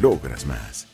logras más.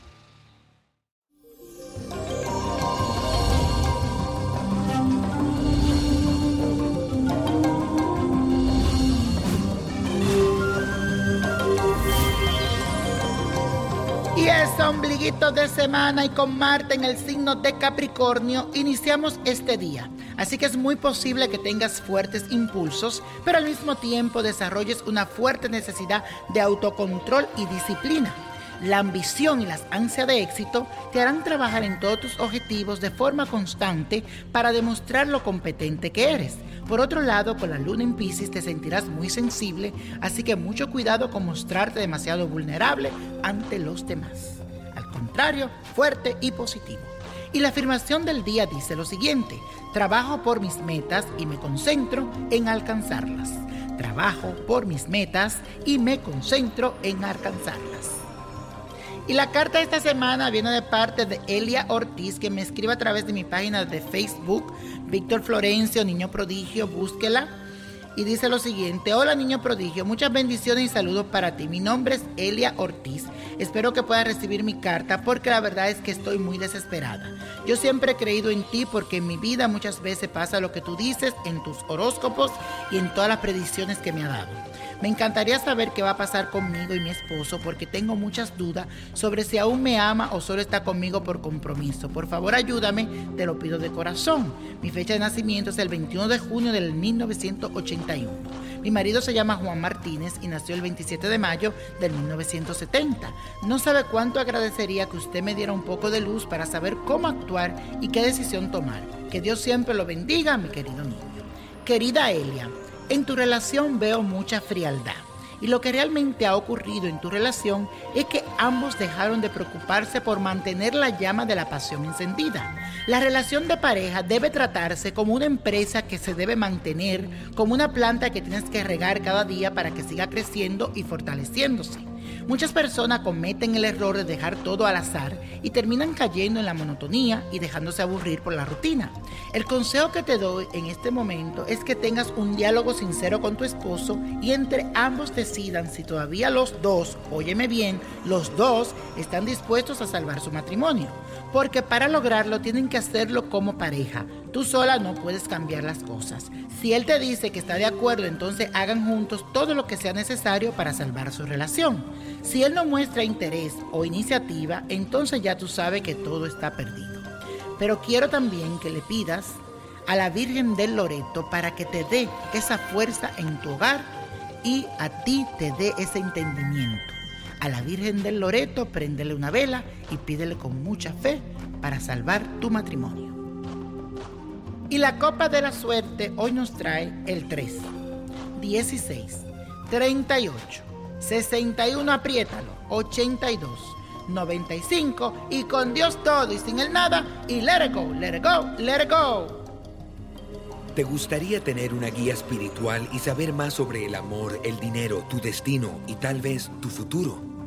Este ombliguito de semana y con Marte en el signo de Capricornio iniciamos este día. Así que es muy posible que tengas fuertes impulsos, pero al mismo tiempo desarrolles una fuerte necesidad de autocontrol y disciplina. La ambición y las ansias de éxito te harán trabajar en todos tus objetivos de forma constante para demostrar lo competente que eres. Por otro lado, con la luna en Pisces te sentirás muy sensible, así que mucho cuidado con mostrarte demasiado vulnerable ante los demás. Al contrario, fuerte y positivo. Y la afirmación del día dice lo siguiente, trabajo por mis metas y me concentro en alcanzarlas. Trabajo por mis metas y me concentro en alcanzarlas. Y la carta de esta semana viene de parte de Elia Ortiz, que me escribe a través de mi página de Facebook, Víctor Florencio, Niño Prodigio, búsquela. Y dice lo siguiente, hola niño prodigio, muchas bendiciones y saludos para ti. Mi nombre es Elia Ortiz. Espero que puedas recibir mi carta porque la verdad es que estoy muy desesperada. Yo siempre he creído en ti porque en mi vida muchas veces pasa lo que tú dices en tus horóscopos y en todas las predicciones que me ha dado. Me encantaría saber qué va a pasar conmigo y mi esposo porque tengo muchas dudas sobre si aún me ama o solo está conmigo por compromiso. Por favor ayúdame, te lo pido de corazón. Mi fecha de nacimiento es el 21 de junio del 1981. Mi marido se llama Juan Martínez y nació el 27 de mayo del 1970. No sabe cuánto agradecería que usted me diera un poco de luz para saber cómo actuar y qué decisión tomar. Que Dios siempre lo bendiga, mi querido niño. Querida Elia, en tu relación veo mucha frialdad. Y lo que realmente ha ocurrido en tu relación es que ambos dejaron de preocuparse por mantener la llama de la pasión encendida. La relación de pareja debe tratarse como una empresa que se debe mantener, como una planta que tienes que regar cada día para que siga creciendo y fortaleciéndose. Muchas personas cometen el error de dejar todo al azar y terminan cayendo en la monotonía y dejándose aburrir por la rutina. El consejo que te doy en este momento es que tengas un diálogo sincero con tu esposo y entre ambos decidan si todavía los dos, óyeme bien, los dos están dispuestos a salvar su matrimonio. Porque para lograrlo tienen que hacerlo como pareja. Tú sola no puedes cambiar las cosas. Si él te dice que está de acuerdo, entonces hagan juntos todo lo que sea necesario para salvar su relación. Si él no muestra interés o iniciativa, entonces ya tú sabes que todo está perdido. Pero quiero también que le pidas a la Virgen del Loreto para que te dé esa fuerza en tu hogar y a ti te dé ese entendimiento. A la Virgen del Loreto préndele una vela y pídele con mucha fe para salvar tu matrimonio. Y la copa de la suerte hoy nos trae el 3, 16, 38, 61, apriétalo, 82, 95 y con Dios todo y sin el nada y let it go, let it go, let it go. ¿Te gustaría tener una guía espiritual y saber más sobre el amor, el dinero, tu destino y tal vez tu futuro?